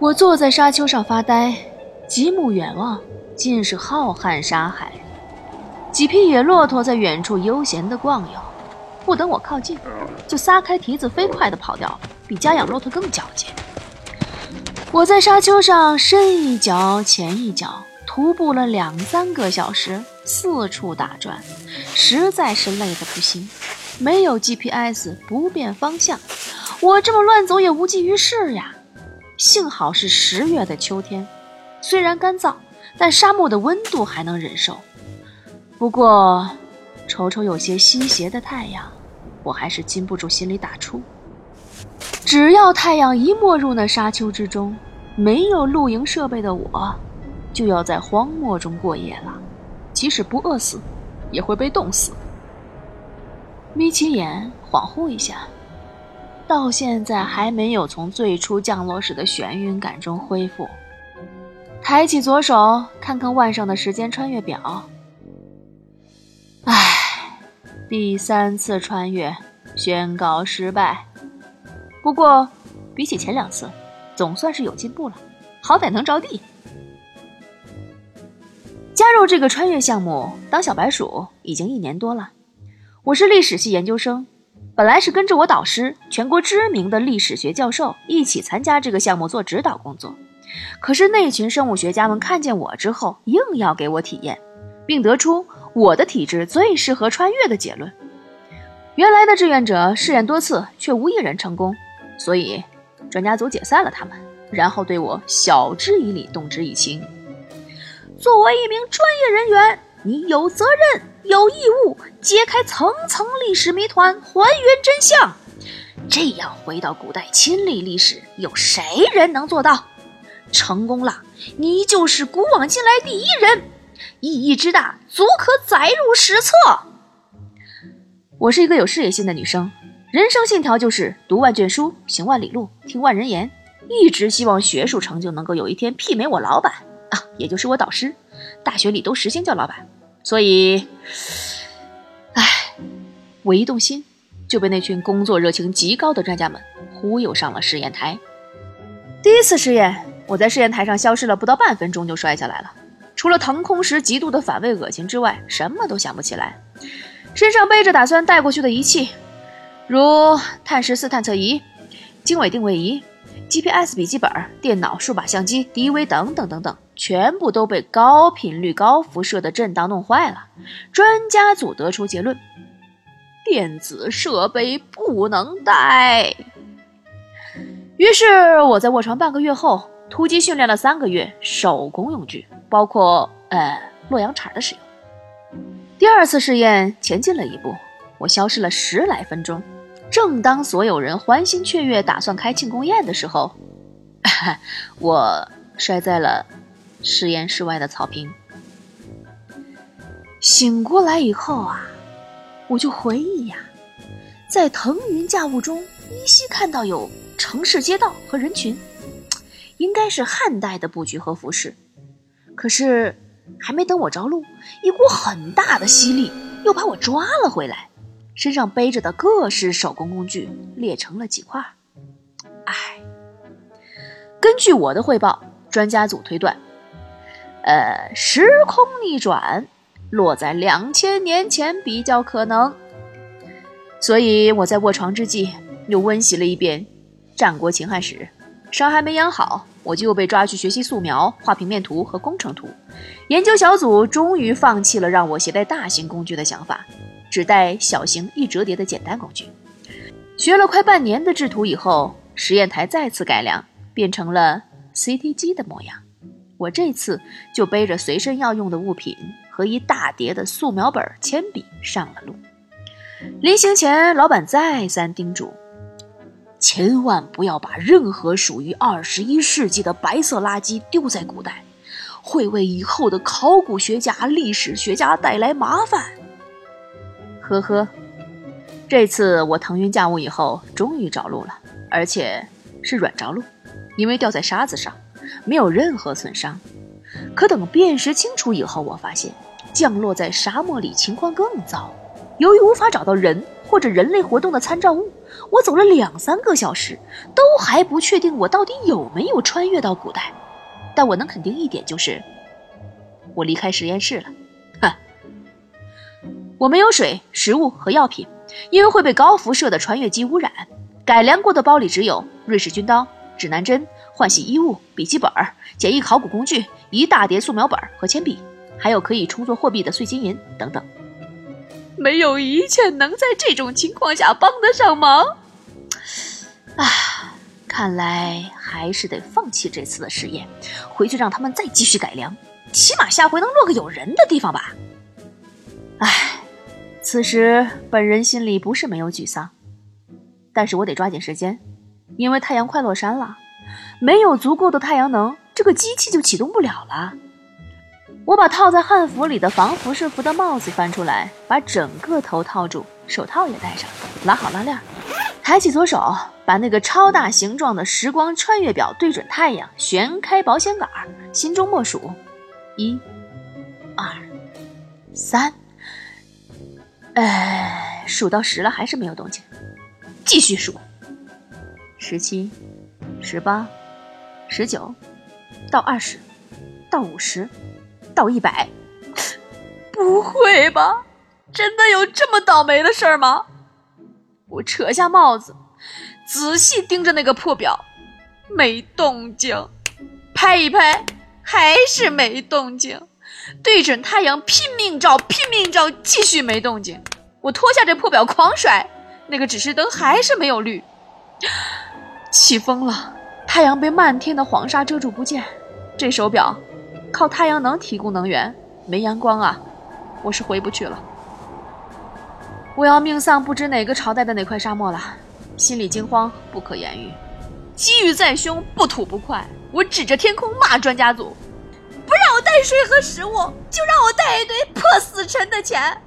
我坐在沙丘上发呆，极目远望，尽是浩瀚沙海。几匹野骆驼在远处悠闲地逛悠，不等我靠近，就撒开蹄子飞快地跑掉了，比家养骆驼更矫健。我在沙丘上深一脚浅一脚，徒步了两三个小时，四处打转，实在是累得不行。没有 GPS，不变方向，我这么乱走也无济于事呀。幸好是十月的秋天，虽然干燥，但沙漠的温度还能忍受。不过，瞅瞅有些西斜的太阳，我还是禁不住心里打怵。只要太阳一没入那沙丘之中，没有露营设备的我，就要在荒漠中过夜了。即使不饿死，也会被冻死。眯起眼，恍惚一下，到现在还没有从最初降落时的眩晕感中恢复。抬起左手，看看腕上的时间穿越表。唉，第三次穿越宣告失败。不过，比起前两次，总算是有进步了，好歹能着地。加入这个穿越项目当小白鼠已经一年多了。我是历史系研究生，本来是跟着我导师全国知名的历史学教授一起参加这个项目做指导工作。可是那群生物学家们看见我之后，硬要给我体验，并得出。我的体质最适合穿越的结论。原来的志愿者试验多次，却无一人成功，所以专家组解散了他们，然后对我晓之以理，动之以情。作为一名专业人员，你有责任、有义务揭开层层历史谜团，还原真相。这样回到古代亲历历史，有谁人能做到？成功了，你就是古往今来第一人。意义之大，足可载入史册。我是一个有事业心的女生，人生信条就是读万卷书，行万里路，听万人言。一直希望学术成就能够有一天媲美我老板啊，也就是我导师。大学里都实行叫老板，所以，唉，我一动心就被那群工作热情极高的专家们忽悠上了试验台。第一次试验，我在试验台上消失了不到半分钟就摔下来了。除了腾空时极度的反胃恶心之外，什么都想不起来。身上背着打算带过去的仪器，如碳十四探测仪、经纬定位仪、GPS 笔记本、电脑、数码相机、DV 等等等等，全部都被高频率、高辐射的震荡弄坏了。专家组得出结论：电子设备不能带。于是我在卧床半个月后，突击训练了三个月手工用具。包括呃洛阳铲的使用。第二次试验前进了一步，我消失了十来分钟。正当所有人欢欣雀跃，打算开庆功宴的时候，我摔在了实验室外的草坪。醒过来以后啊，我就回忆呀，在腾云驾雾中依稀看到有城市街道和人群，应该是汉代的布局和服饰。可是，还没等我着陆，一股很大的吸力又把我抓了回来，身上背着的各式手工工具裂成了几块。唉，根据我的汇报，专家组推断，呃，时空逆转落在两千年前比较可能。所以我在卧床之际又温习了一遍战国秦汉史，伤还没养好。我就被抓去学习素描、画平面图和工程图。研究小组终于放弃了让我携带大型工具的想法，只带小型易折叠的简单工具。学了快半年的制图以后，实验台再次改良，变成了 CT 机的模样。我这次就背着随身要用的物品和一大叠的素描本、铅笔上了路。临行前，老板再三叮嘱。千万不要把任何属于二十一世纪的白色垃圾丢在古代，会为以后的考古学家、历史学家带来麻烦。呵呵，这次我腾云驾雾以后，终于着陆了，而且是软着陆，因为掉在沙子上，没有任何损伤。可等辨识清楚以后，我发现降落在沙漠里情况更糟，由于无法找到人或者人类活动的参照物。我走了两三个小时，都还不确定我到底有没有穿越到古代。但我能肯定一点，就是我离开实验室了。哼，我没有水、食物和药品，因为会被高辐射的穿越机污染。改良过的包里只有瑞士军刀、指南针、换洗衣物、笔记本、简易考古工具、一大叠素描本和铅笔，还有可以充作货币的碎金银等等。没有一件能在这种情况下帮得上忙。啊，看来还是得放弃这次的实验，回去让他们再继续改良，起码下回能落个有人的地方吧。唉，此时本人心里不是没有沮丧。但是我得抓紧时间，因为太阳快落山了，没有足够的太阳能，这个机器就启动不了了。我把套在汉服里的防辐射服的帽子翻出来，把整个头套住，手套也戴上，拉好拉链，抬起左手，把那个超大形状的时光穿越表对准太阳，旋开保险杆，心中默数：一、二、三。哎，数到十了，还是没有动静。继续数，十七、十八、十九，到二十，到五十，到一百。不会吧？真的有这么倒霉的事儿吗？我扯下帽子，仔细盯着那个破表，没动静。拍一拍，还是没动静。对准太阳拼命照，拼命照，继续没动静。我脱下这破表，狂甩。那个指示灯还是没有绿，起风了，太阳被漫天的黄沙遮住不见。这手表靠太阳能提供能源，没阳光啊，我是回不去了。我要命丧不知哪个朝代的哪块沙漠了，心里惊慌不可言喻。机遇在胸，不吐不快。我指着天空骂专家组：不让我带水和食物，就让我带一堆破死沉的钱。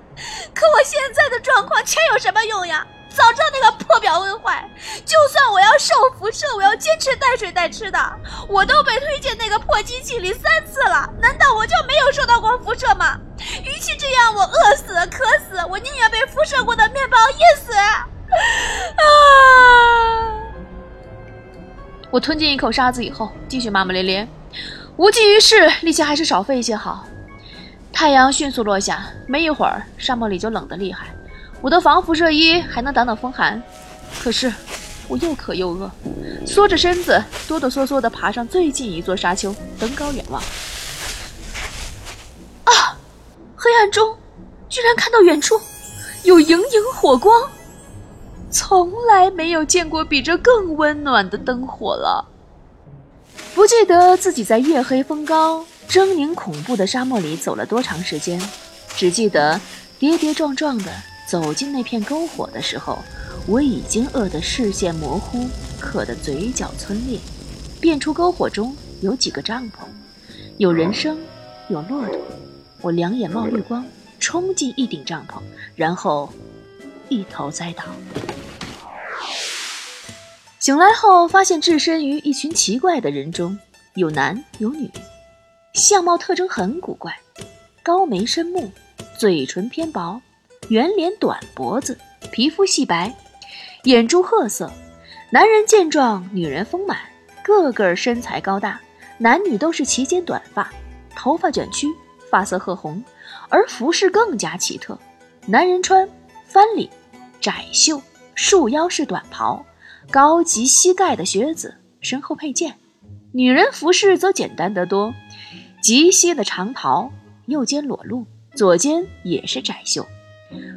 可我现在的状况，钱有什么用呀？早知道那个破表会坏，就算我要受辐射，我要坚持带水带吃的，我都被推进那个破机器里三次了，难道我就没有受到过辐射吗？与其这样，我饿死渴死，我宁愿被辐射过的面包噎死。啊！我吞进一口沙子以后，继续骂骂咧咧，无济于事，力气还是少费一些好。太阳迅速落下，没一会儿，沙漠里就冷得厉害。我的防辐射衣还能挡挡风寒，可是我又渴又饿，缩着身子哆哆嗦嗦地爬上最近一座沙丘，登高远望。啊！黑暗中居然看到远处有莹莹火光，从来没有见过比这更温暖的灯火了。不记得自己在月黑风高、狰狞恐怖的沙漠里走了多长时间，只记得跌跌撞撞的。走进那片篝火的时候，我已经饿得视线模糊，渴得嘴角皴裂。辨出篝火中有几个帐篷，有人声，有骆驼。我两眼冒绿光，冲进一顶帐篷，然后一头栽倒。醒来后，发现置身于一群奇怪的人中，有男有女，相貌特征很古怪，高眉深目，嘴唇偏薄。圆脸短脖子，皮肤细白，眼珠褐色。男人健壮，女人丰满，个个身材高大。男女都是齐肩短发，头发卷曲，发色褐红。而服饰更加奇特：男人穿翻领、窄袖、束腰式短袍，高及膝盖的靴子，身后佩剑；女人服饰则简单得多，及膝的长袍，右肩裸露，左肩也是窄袖。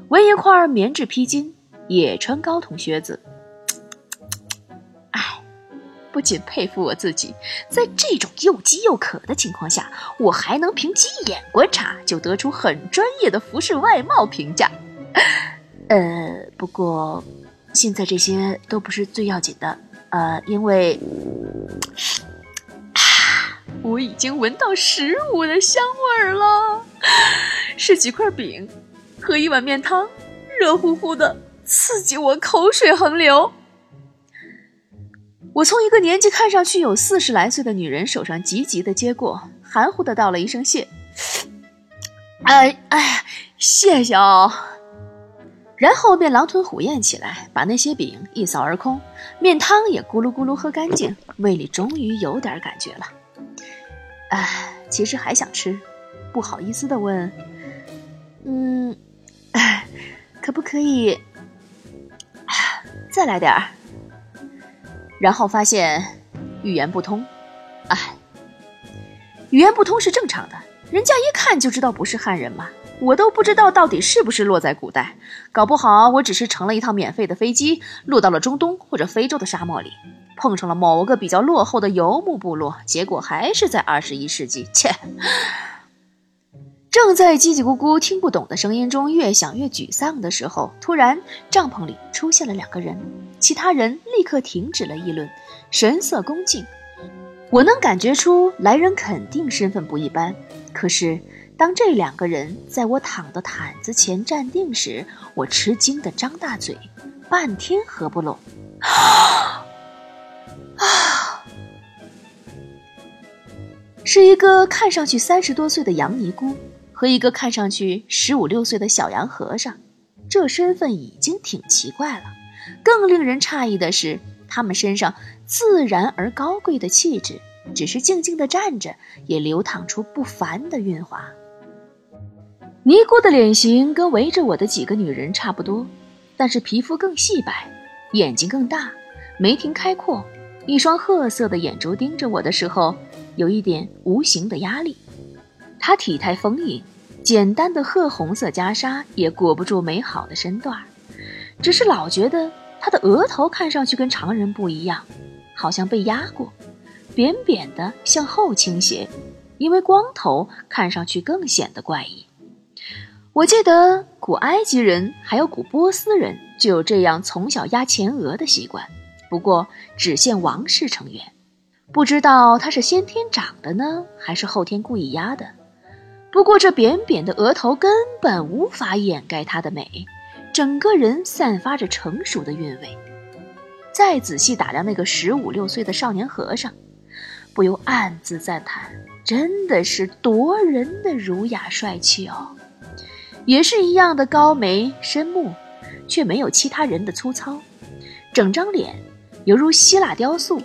围一块棉质披巾，也穿高筒靴子。哎，不仅佩服我自己，在这种又饥又渴的情况下，我还能凭几眼观察就得出很专业的服饰外貌评价。呃，不过现在这些都不是最要紧的。呃，因为，我已经闻到食物的香味儿了，是几块饼。喝一碗面汤，热乎乎的，刺激我口水横流。我从一个年纪看上去有四十来岁的女人手上急急的接过，含糊的道了一声谢。哎哎，谢谢哦。然后便狼吞虎咽起来，把那些饼一扫而空，面汤也咕噜咕噜喝干净，胃里终于有点感觉了。哎，其实还想吃，不好意思的问：“嗯，可不可以 再来点儿？”然后发现语言不通。哎，语言不通是正常的，人家一看就知道不是汉人嘛。我都不知道到底是不是落在古代，搞不好我只是乘了一趟免费的飞机，落到了中东或者非洲的沙漠里，碰上了某个比较落后的游牧部落，结果还是在二十一世纪。切！正在叽叽咕咕听不懂的声音中越想越沮丧的时候，突然帐篷里出现了两个人，其他人立刻停止了议论，神色恭敬。我能感觉出来人肯定身份不一般，可是。当这两个人在我躺的毯子前站定时，我吃惊的张大嘴，半天合不拢。啊！是一个看上去三十多岁的洋尼姑和一个看上去十五六岁的小洋和尚，这身份已经挺奇怪了。更令人诧异的是，他们身上自然而高贵的气质，只是静静的站着，也流淌出不凡的韵华。尼姑的脸型跟围着我的几个女人差不多，但是皮肤更细白，眼睛更大，眉庭开阔，一双褐色的眼珠盯着我的时候，有一点无形的压力。她体态丰盈，简单的褐红色袈裟也裹不住美好的身段只是老觉得她的额头看上去跟常人不一样，好像被压过，扁扁的向后倾斜，因为光头看上去更显得怪异。我记得古埃及人还有古波斯人就有这样从小压前额的习惯，不过只限王室成员。不知道他是先天长的呢，还是后天故意压的。不过这扁扁的额头根本无法掩盖她的美，整个人散发着成熟的韵味。再仔细打量那个十五六岁的少年和尚，不由暗自赞叹：真的是夺人的儒雅帅气哦。也是一样的高眉深目，却没有其他人的粗糙，整张脸犹如希腊雕塑，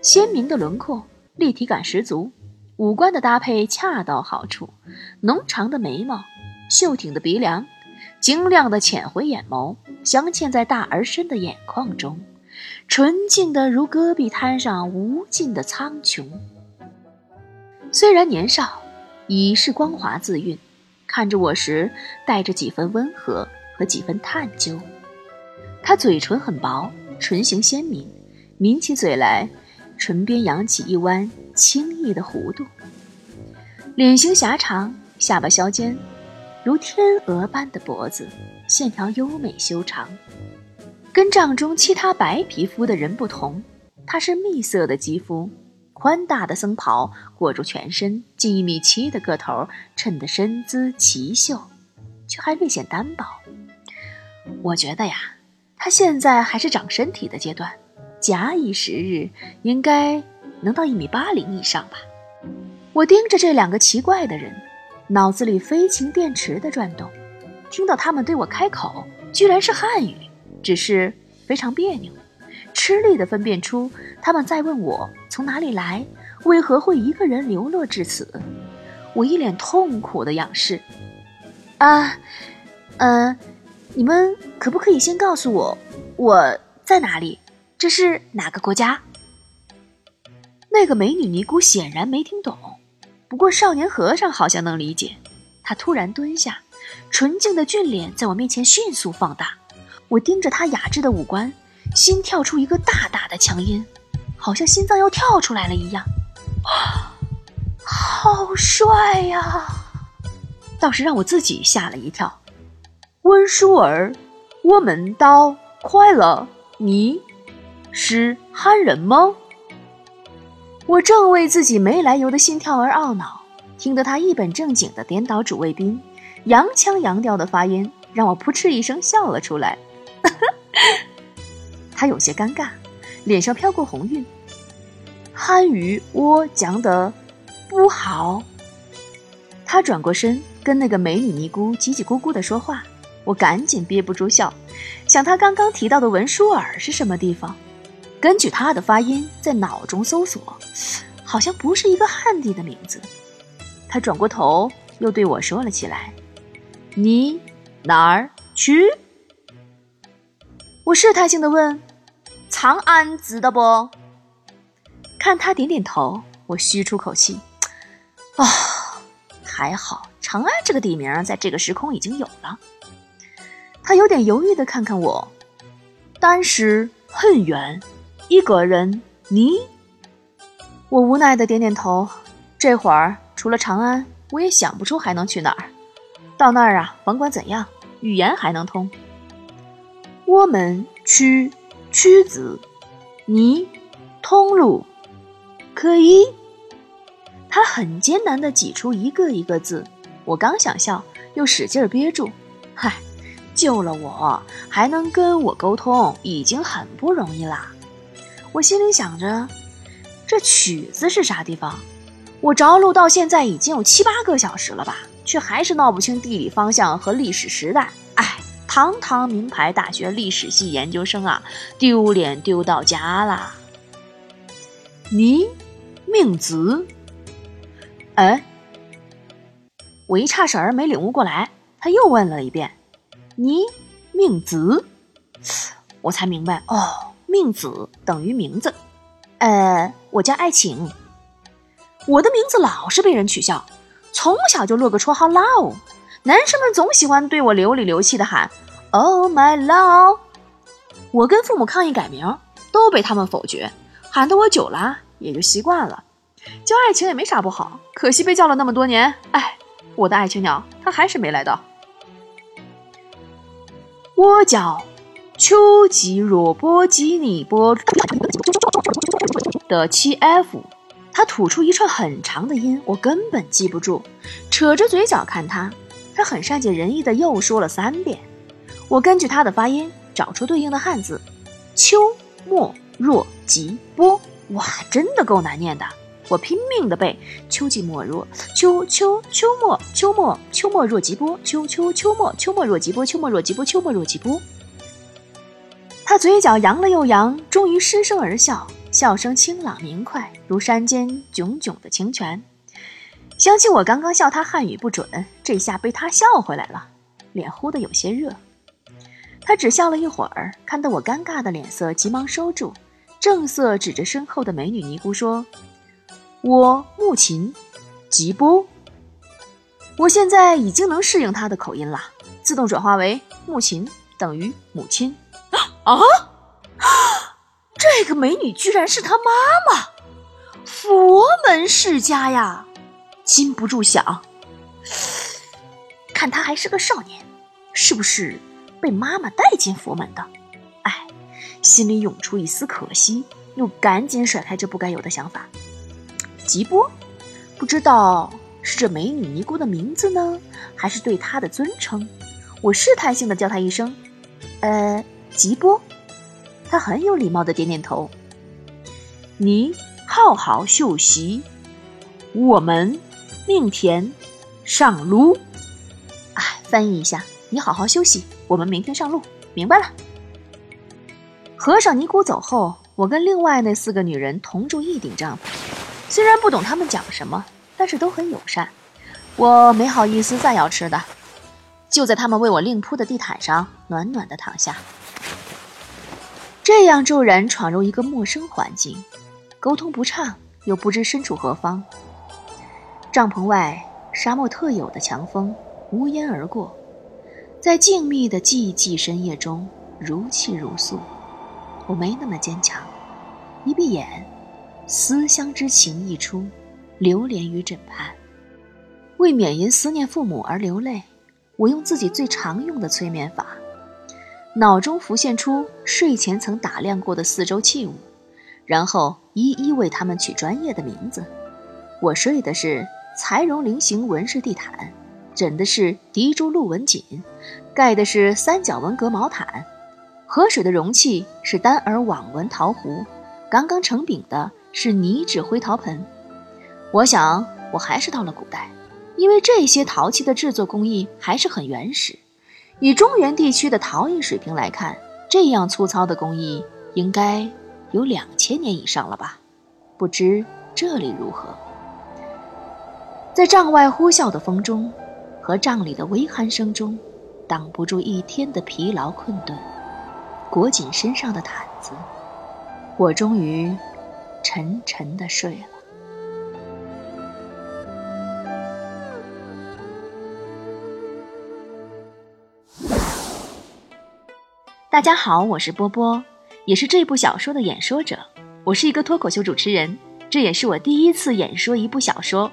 鲜明的轮廓，立体感十足，五官的搭配恰到好处，浓长的眉毛，秀挺的鼻梁，晶亮的浅灰眼眸镶嵌在大而深的眼眶中，纯净的如戈壁滩上无尽的苍穹。虽然年少，已是光华自蕴。看着我时，带着几分温和和几分探究。他嘴唇很薄，唇形鲜明，抿起嘴来，唇边扬起一弯轻逸的弧度。脸型狭长，下巴削尖，如天鹅般的脖子，线条优美修长。跟帐中其他白皮肤的人不同，他是蜜色的肌肤。宽大的僧袍裹住全身，近一米七的个头衬得身姿奇秀，却还略显单薄。我觉得呀，他现在还是长身体的阶段，假以时日，应该能到一米八零以上吧。我盯着这两个奇怪的人，脑子里飞禽电池的转动，听到他们对我开口，居然是汉语，只是非常别扭。吃力地分辨出他们在问我从哪里来，为何会一个人流落至此。我一脸痛苦的仰视。啊，嗯，你们可不可以先告诉我我在哪里？这是哪个国家？那个美女尼姑显然没听懂，不过少年和尚好像能理解。他突然蹲下，纯净的俊脸在我面前迅速放大。我盯着他雅致的五官。心跳出一个大大的强音，好像心脏要跳出来了一样。好帅呀！倒是让我自己吓了一跳。温舒儿，我们到快乐，你是汉人吗？我正为自己没来由的心跳而懊恼，听得他一本正经的颠倒主谓宾，洋腔洋调的发音，让我扑哧一声笑了出来。他有些尴尬，脸上飘过红晕。汉语我讲的不好。他转过身跟那个美女尼姑叽叽咕咕的说话，我赶紧憋不住笑，想他刚刚提到的文殊尔是什么地方？根据他的发音，在脑中搜索，好像不是一个汉地的名字。他转过头，又对我说了起来：“你哪儿去？”我试探性的问：“长安知道不？”看他点点头，我吁出口气：“啊，还好，长安这个地名在这个时空已经有了。”他有点犹豫的看看我，当时很远，一个人。你，我无奈的点点头。这会儿除了长安，我也想不出还能去哪儿。到那儿啊，甭管怎样，语言还能通。我们去曲子，你通路可以。他很艰难的挤出一个一个字，我刚想笑，又使劲憋住。嗨。救了我，还能跟我沟通，已经很不容易啦。我心里想着，这曲子是啥地方？我着陆到现在已经有七八个小时了吧，却还是闹不清地理方向和历史时代。哎，堂堂名牌大学历史系研究生啊，丢脸丢到家啦！你命子？哎，我一差神儿没领悟过来，他又问了一遍。你命子，我才明白哦，名字等于名字。呃，我叫爱情。我的名字老是被人取笑，从小就落个绰号 Love，男生们总喜欢对我流里流气的喊 Oh my love。我跟父母抗议改名，都被他们否决，喊得我久了也就习惯了。叫爱情也没啥不好，可惜被叫了那么多年，哎，我的爱情鸟，它还是没来到。我叫丘吉若波基尼波的七 F，他吐出一串很长的音，我根本记不住。扯着嘴角看他，他很善解人意的又说了三遍。我根据他的发音找出对应的汉字：秋末若吉波。哇，真的够难念的。我拼命的背：秋季末若秋秋秋末秋末秋末若吉波秋秋秋末秋末若吉波秋末若吉波秋末若吉波。他嘴角扬了又扬，终于失声而笑，笑声清朗明快，如山间炯炯的清泉。想起我刚刚笑他汉语不准，这下被他笑回来了，脸忽的有些热。他只笑了一会儿，看得我尴尬的脸色，急忙收住，正色指着身后的美女尼姑说。我木琴，吉波。我现在已经能适应他的口音了，自动转化为木琴等于母亲。啊！这个美女居然是他妈妈，佛门世家呀！禁不住想，看他还是个少年，是不是被妈妈带进佛门的？哎，心里涌出一丝可惜，又赶紧甩开这不该有的想法。吉波，不知道是这美女尼姑的名字呢，还是对她的尊称？我试探性的叫她一声：“呃，吉波。”他很有礼貌的点点头。你好好休息，我们明天上路。哎，翻译一下，你好好休息，我们明天上路。明白了。和尚尼姑走后，我跟另外那四个女人同住一顶帐篷。虽然不懂他们讲什么，但是都很友善。我没好意思再要吃的，就在他们为我另铺的地毯上暖暖的躺下。这样骤然闯入一个陌生环境，沟通不畅，又不知身处何方。帐篷外，沙漠特有的强风无烟而过，在静谧的寂寂深夜中如泣如诉。我没那么坚强，一闭眼。思乡之情溢出，流连于枕畔。为免因思念父母而流泪，我用自己最常用的催眠法，脑中浮现出睡前曾打量过的四周器物，然后一一为他们取专业的名字。我睡的是裁绒菱形纹饰地毯，枕的是滴珠鹿纹锦，盖的是三角纹格毛毯，喝水的容器是单耳网纹陶壶，刚刚成饼的。是泥质灰陶盆，我想我还是到了古代，因为这些陶器的制作工艺还是很原始，以中原地区的陶艺水平来看，这样粗糙的工艺应该有两千年以上了吧？不知这里如何？在帐外呼啸的风中，和帐里的微鼾声中，挡不住一天的疲劳困顿，裹紧身上的毯子，我终于沉沉的睡了。大家好，我是波波，也是这部小说的演说者。我是一个脱口秀主持人，这也是我第一次演说一部小说。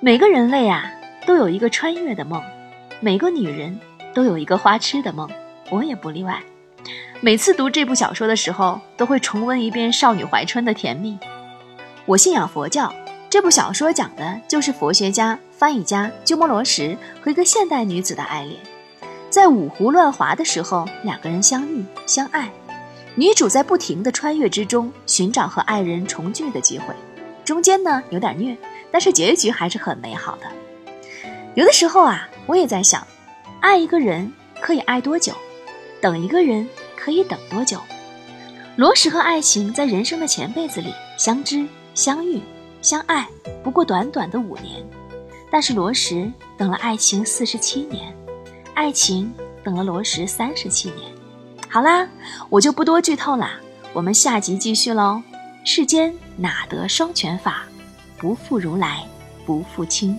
每个人类啊，都有一个穿越的梦；每个女人都有一个花痴的梦，我也不例外。每次读这部小说的时候，都会重温一遍少女怀春的甜蜜。我信仰佛教，这部小说讲的就是佛学家、翻译家鸠摩罗什和一个现代女子的爱恋。在五胡乱华的时候，两个人相遇相爱，女主在不停的穿越之中寻找和爱人重聚的机会，中间呢有点虐，但是结局还是很美好的。有的时候啊，我也在想，爱一个人可以爱多久，等一个人可以等多久？罗什和爱情在人生的前辈子里相知、相遇、相爱，不过短短的五年，但是罗什等了爱情四十七年。爱情等了罗什三十七年，好啦，我就不多剧透啦，我们下集继续喽。世间哪得双全法？不负如来不负卿。